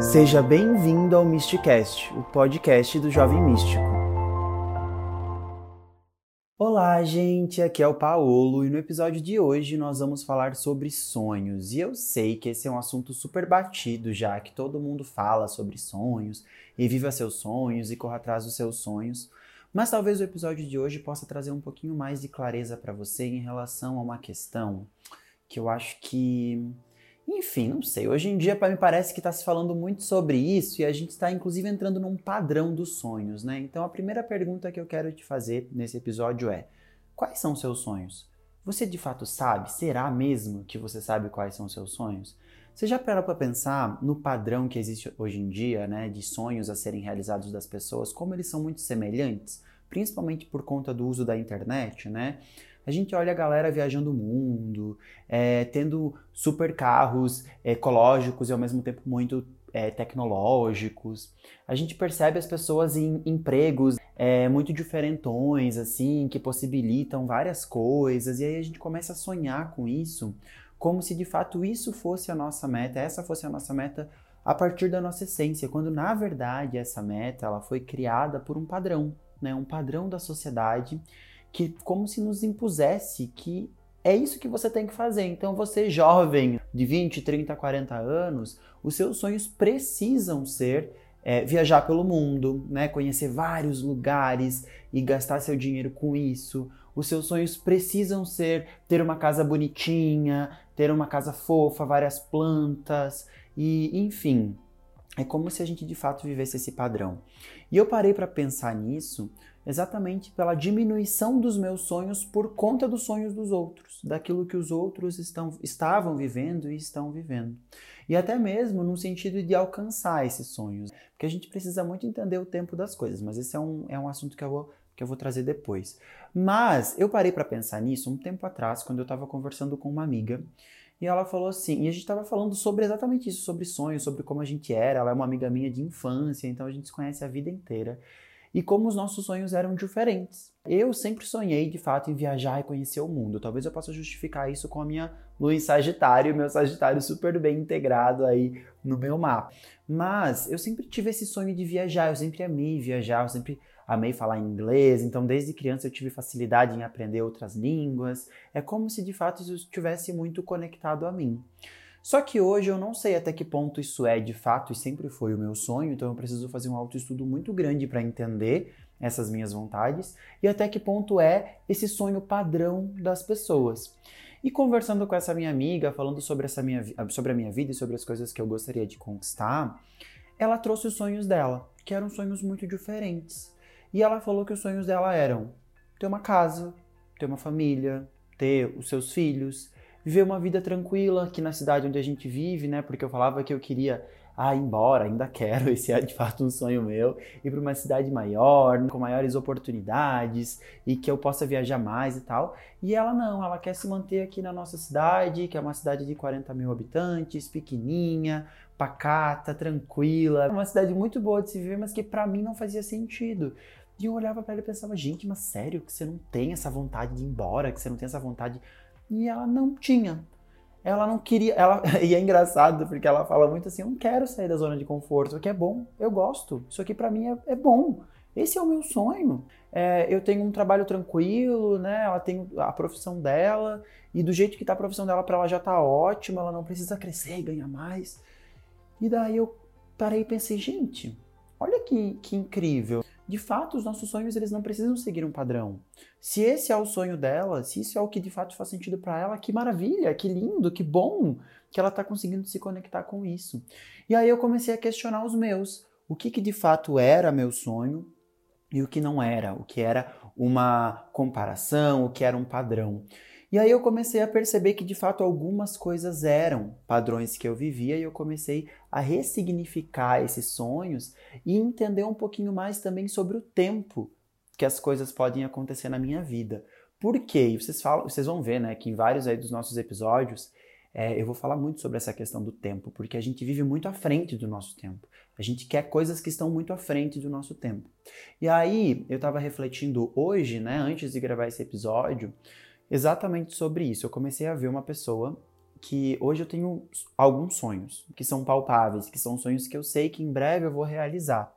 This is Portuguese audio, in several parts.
Seja bem-vindo ao Mysticast, o podcast do Jovem Místico. Olá, gente, aqui é o Paolo e no episódio de hoje nós vamos falar sobre sonhos. E eu sei que esse é um assunto super batido já, que todo mundo fala sobre sonhos e viva seus sonhos e corra atrás dos seus sonhos. Mas talvez o episódio de hoje possa trazer um pouquinho mais de clareza para você em relação a uma questão que eu acho que enfim, não sei. Hoje em dia, me parece que está se falando muito sobre isso e a gente está, inclusive, entrando num padrão dos sonhos, né? Então, a primeira pergunta que eu quero te fazer nesse episódio é: quais são seus sonhos? Você de fato sabe? Será mesmo que você sabe quais são seus sonhos? Você já parou para pensar no padrão que existe hoje em dia, né, de sonhos a serem realizados das pessoas, como eles são muito semelhantes, principalmente por conta do uso da internet, né? A gente olha a galera viajando o mundo, é, tendo super carros ecológicos e ao mesmo tempo muito é, tecnológicos. A gente percebe as pessoas em empregos é, muito diferentões, assim, que possibilitam várias coisas, e aí a gente começa a sonhar com isso, como se de fato isso fosse a nossa meta, essa fosse a nossa meta a partir da nossa essência, quando na verdade essa meta ela foi criada por um padrão, né, um padrão da sociedade que como se nos impusesse que é isso que você tem que fazer. Então, você jovem de 20, 30, 40 anos, os seus sonhos precisam ser é, viajar pelo mundo, né? conhecer vários lugares e gastar seu dinheiro com isso. Os seus sonhos precisam ser ter uma casa bonitinha, ter uma casa fofa, várias plantas e, enfim, é como se a gente de fato vivesse esse padrão. E eu parei para pensar nisso exatamente pela diminuição dos meus sonhos por conta dos sonhos dos outros, daquilo que os outros estão, estavam vivendo e estão vivendo. E até mesmo no sentido de alcançar esses sonhos. Porque a gente precisa muito entender o tempo das coisas, mas esse é um, é um assunto que eu vou que eu vou trazer depois. Mas eu parei para pensar nisso um tempo atrás, quando eu estava conversando com uma amiga, e ela falou assim, e a gente estava falando sobre exatamente isso, sobre sonhos, sobre como a gente era. Ela é uma amiga minha de infância, então a gente se conhece a vida inteira e como os nossos sonhos eram diferentes. Eu sempre sonhei, de fato, em viajar e conhecer o mundo. Talvez eu possa justificar isso com a minha lua em Sagitário, meu Sagitário super bem integrado aí no meu mapa. Mas eu sempre tive esse sonho de viajar, eu sempre amei viajar, eu sempre amei falar inglês, então desde criança eu tive facilidade em aprender outras línguas. É como se de fato isso estivesse muito conectado a mim. Só que hoje eu não sei até que ponto isso é de fato e sempre foi o meu sonho, então eu preciso fazer um autoestudo muito grande para entender essas minhas vontades e até que ponto é esse sonho padrão das pessoas. E conversando com essa minha amiga, falando sobre, essa minha, sobre a minha vida e sobre as coisas que eu gostaria de conquistar, ela trouxe os sonhos dela, que eram sonhos muito diferentes. E ela falou que os sonhos dela eram ter uma casa, ter uma família, ter os seus filhos, viver uma vida tranquila aqui na cidade onde a gente vive, né? Porque eu falava que eu queria ah, ir embora, ainda quero, esse é de fato um sonho meu, ir para uma cidade maior, com maiores oportunidades e que eu possa viajar mais e tal. E ela não, ela quer se manter aqui na nossa cidade, que é uma cidade de 40 mil habitantes, pequenininha, pacata, tranquila, uma cidade muito boa de se viver, mas que para mim não fazia sentido. E eu olhava para ela e pensava, gente, mas sério que você não tem essa vontade de ir embora, que você não tem essa vontade e ela não tinha. Ela não queria. Ela, e é engraçado porque ela fala muito assim: eu não quero sair da zona de conforto. Isso aqui é bom, eu gosto. Isso aqui para mim é, é, bom. Esse é o meu sonho. É, eu tenho um trabalho tranquilo, né? Ela tem a profissão dela e do jeito que tá a profissão dela para ela já tá ótima. Ela não precisa crescer e ganhar mais. E daí eu parei e pensei, gente, olha que, que incrível de fato, os nossos sonhos eles não precisam seguir um padrão. Se esse é o sonho dela, se isso é o que de fato faz sentido para ela, que maravilha, que lindo, que bom que ela está conseguindo se conectar com isso. E aí eu comecei a questionar os meus, o que, que de fato era meu sonho e o que não era, o que era uma comparação, o que era um padrão. E aí eu comecei a perceber que de fato algumas coisas eram padrões que eu vivia e eu comecei a ressignificar esses sonhos e entender um pouquinho mais também sobre o tempo que as coisas podem acontecer na minha vida. Por quê? Vocês, falam, vocês vão ver, né, que em vários aí dos nossos episódios é, eu vou falar muito sobre essa questão do tempo, porque a gente vive muito à frente do nosso tempo. A gente quer coisas que estão muito à frente do nosso tempo. E aí, eu estava refletindo hoje, né, antes de gravar esse episódio, exatamente sobre isso. Eu comecei a ver uma pessoa porque hoje eu tenho alguns sonhos que são palpáveis, que são sonhos que eu sei que em breve eu vou realizar.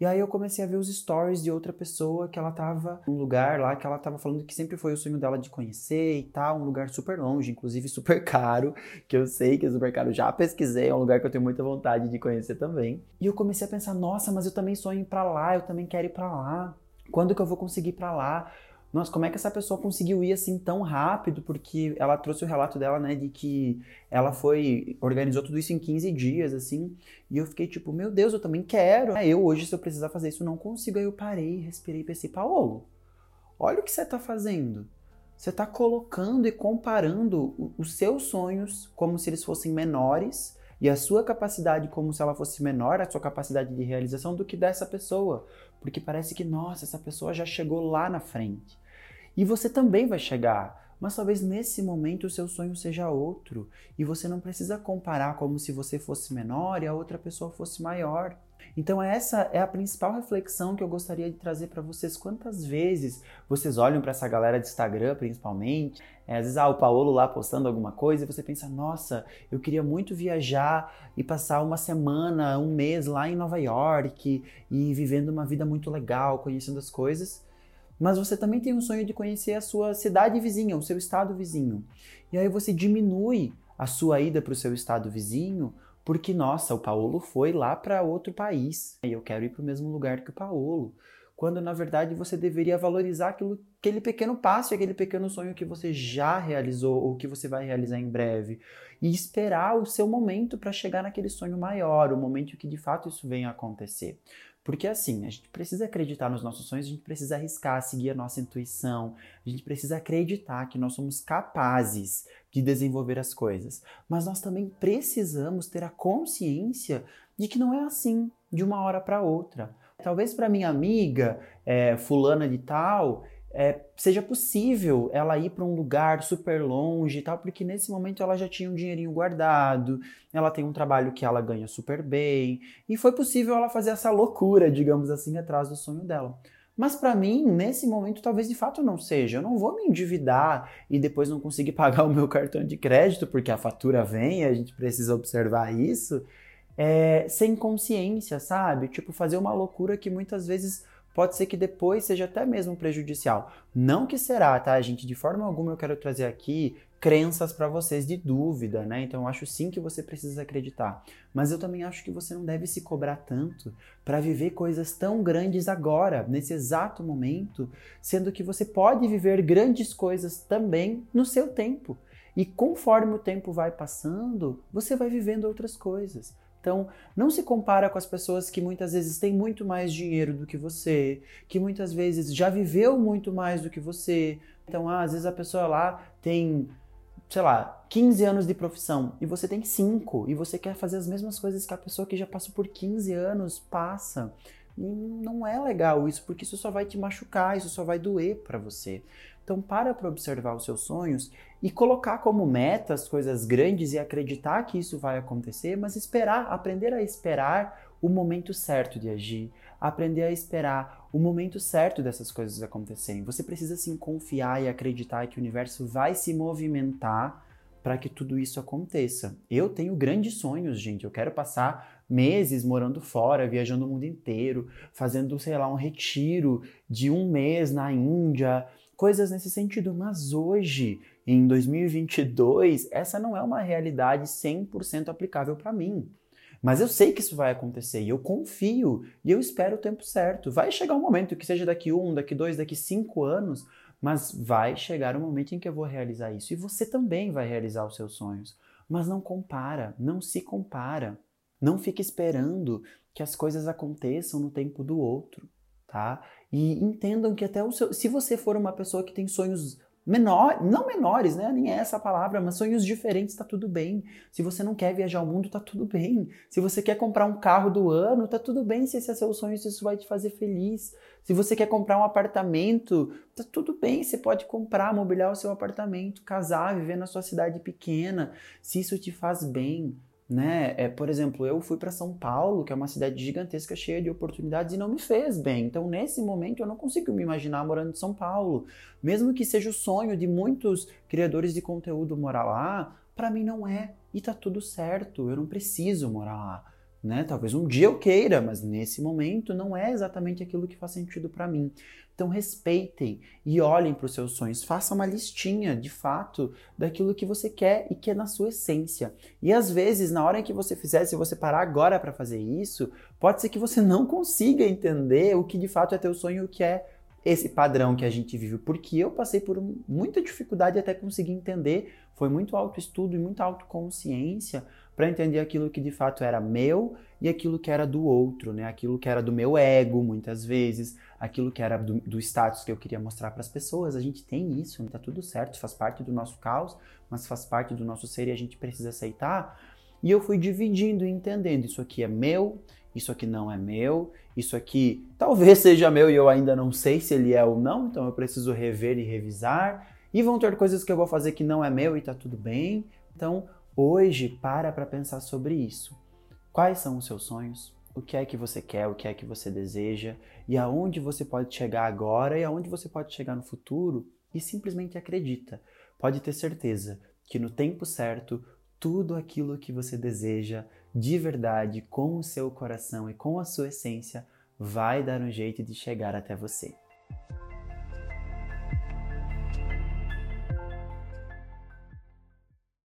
E aí eu comecei a ver os stories de outra pessoa que ela tava num lugar lá que ela tava falando que sempre foi o sonho dela de conhecer e tal, um lugar super longe, inclusive super caro, que eu sei que é super caro, já pesquisei, é um lugar que eu tenho muita vontade de conhecer também. E eu comecei a pensar, nossa, mas eu também sonho ir para lá, eu também quero ir para lá. Quando que eu vou conseguir ir para lá? Nossa, como é que essa pessoa conseguiu ir assim tão rápido? Porque ela trouxe o relato dela, né, de que ela foi, organizou tudo isso em 15 dias, assim, e eu fiquei tipo, meu Deus, eu também quero. É, eu hoje, se eu precisar fazer isso, não consigo. Aí eu parei, respirei e pensei, Paulo, olha o que você está fazendo. Você está colocando e comparando os seus sonhos como se eles fossem menores e a sua capacidade como se ela fosse menor, a sua capacidade de realização do que dessa pessoa, porque parece que nossa, essa pessoa já chegou lá na frente. E você também vai chegar, mas talvez nesse momento o seu sonho seja outro, e você não precisa comparar como se você fosse menor e a outra pessoa fosse maior. Então essa é a principal reflexão que eu gostaria de trazer para vocês. Quantas vezes vocês olham para essa galera de Instagram, principalmente, é, às vezes ah, o Paulo lá postando alguma coisa e você pensa, nossa, eu queria muito viajar e passar uma semana, um mês lá em Nova York e vivendo uma vida muito legal, conhecendo as coisas. Mas você também tem um sonho de conhecer a sua cidade vizinha, o seu estado vizinho. E aí você diminui a sua ida para o seu estado vizinho porque, nossa, o Paulo foi lá para outro país e eu quero ir para o mesmo lugar que o Paulo. Quando na verdade você deveria valorizar aquilo, aquele pequeno passo, aquele pequeno sonho que você já realizou ou que você vai realizar em breve e esperar o seu momento para chegar naquele sonho maior, o momento que de fato isso venha a acontecer. Porque assim, a gente precisa acreditar nos nossos sonhos, a gente precisa arriscar, seguir a nossa intuição, a gente precisa acreditar que nós somos capazes de desenvolver as coisas. Mas nós também precisamos ter a consciência de que não é assim, de uma hora para outra. Talvez para minha amiga, é, fulana de tal, é, seja possível ela ir para um lugar super longe e tal, porque nesse momento ela já tinha um dinheirinho guardado, ela tem um trabalho que ela ganha super bem, e foi possível ela fazer essa loucura, digamos assim, atrás do sonho dela. Mas para mim, nesse momento, talvez de fato não seja. Eu não vou me endividar e depois não conseguir pagar o meu cartão de crédito, porque a fatura vem, a gente precisa observar isso, é, sem consciência, sabe? Tipo, fazer uma loucura que muitas vezes pode ser que depois seja até mesmo prejudicial. Não que será, tá, gente? De forma alguma eu quero trazer aqui crenças para vocês de dúvida, né? Então eu acho sim que você precisa acreditar, mas eu também acho que você não deve se cobrar tanto para viver coisas tão grandes agora, nesse exato momento, sendo que você pode viver grandes coisas também no seu tempo. E conforme o tempo vai passando, você vai vivendo outras coisas. Então, não se compara com as pessoas que muitas vezes têm muito mais dinheiro do que você, que muitas vezes já viveu muito mais do que você. Então, ah, às vezes a pessoa lá tem, sei lá, 15 anos de profissão e você tem 5 e você quer fazer as mesmas coisas que a pessoa que já passou por 15 anos passa. E não é legal isso, porque isso só vai te machucar, isso só vai doer para você. Então, para para observar os seus sonhos e colocar como meta as coisas grandes e acreditar que isso vai acontecer, mas esperar, aprender a esperar o momento certo de agir, aprender a esperar o momento certo dessas coisas acontecerem. Você precisa sim confiar e acreditar que o universo vai se movimentar para que tudo isso aconteça. Eu tenho grandes sonhos, gente. Eu quero passar meses morando fora, viajando o mundo inteiro, fazendo, sei lá, um retiro de um mês na Índia, coisas nesse sentido. Mas hoje, em 2022, essa não é uma realidade 100% aplicável para mim. Mas eu sei que isso vai acontecer e eu confio e eu espero o tempo certo. Vai chegar um momento, que seja daqui um, daqui dois, daqui cinco anos, mas vai chegar o um momento em que eu vou realizar isso. E você também vai realizar os seus sonhos. Mas não compara, não se compara. Não fique esperando que as coisas aconteçam no tempo do outro, tá? E entendam que até o seu, se você for uma pessoa que tem sonhos menor, não menores, né? Nem é essa a palavra, mas sonhos diferentes, tá tudo bem. Se você não quer viajar ao mundo, tá tudo bem. Se você quer comprar um carro do ano, tá tudo bem se esse é seu sonho, se isso vai te fazer feliz. Se você quer comprar um apartamento, tá tudo bem, você pode comprar, mobiliar o seu apartamento, casar, viver na sua cidade pequena, se isso te faz bem né? É, por exemplo, eu fui para São Paulo, que é uma cidade gigantesca, cheia de oportunidades, e não me fez bem. Então, nesse momento, eu não consigo me imaginar morando em São Paulo. Mesmo que seja o sonho de muitos criadores de conteúdo morar lá, para mim não é e tá tudo certo, eu não preciso morar lá. Né? Talvez um dia eu queira, mas nesse momento não é exatamente aquilo que faz sentido para mim. Então respeitem e olhem para os seus sonhos, façam uma listinha de fato daquilo que você quer e que é na sua essência. E às vezes, na hora que você fizer, se você parar agora para fazer isso, pode ser que você não consiga entender o que de fato é teu sonho, o que é esse padrão que a gente vive, porque eu passei por muita dificuldade até conseguir entender, foi muito autoestudo e muita autoconsciência para entender aquilo que de fato era meu e aquilo que era do outro, né? Aquilo que era do meu ego, muitas vezes, aquilo que era do, do status que eu queria mostrar para as pessoas. A gente tem isso, tá tudo certo, faz parte do nosso caos, mas faz parte do nosso ser e a gente precisa aceitar. E eu fui dividindo e entendendo, isso aqui é meu, isso aqui não é meu, isso aqui talvez seja meu e eu ainda não sei se ele é ou não, então eu preciso rever e revisar. E vão ter coisas que eu vou fazer que não é meu e tá tudo bem. Então, hoje, para para pensar sobre isso. Quais são os seus sonhos? O que é que você quer? O que é que você deseja? E aonde você pode chegar agora e aonde você pode chegar no futuro? E simplesmente acredita. Pode ter certeza que no tempo certo, tudo aquilo que você deseja de verdade, com o seu coração e com a sua essência, vai dar um jeito de chegar até você.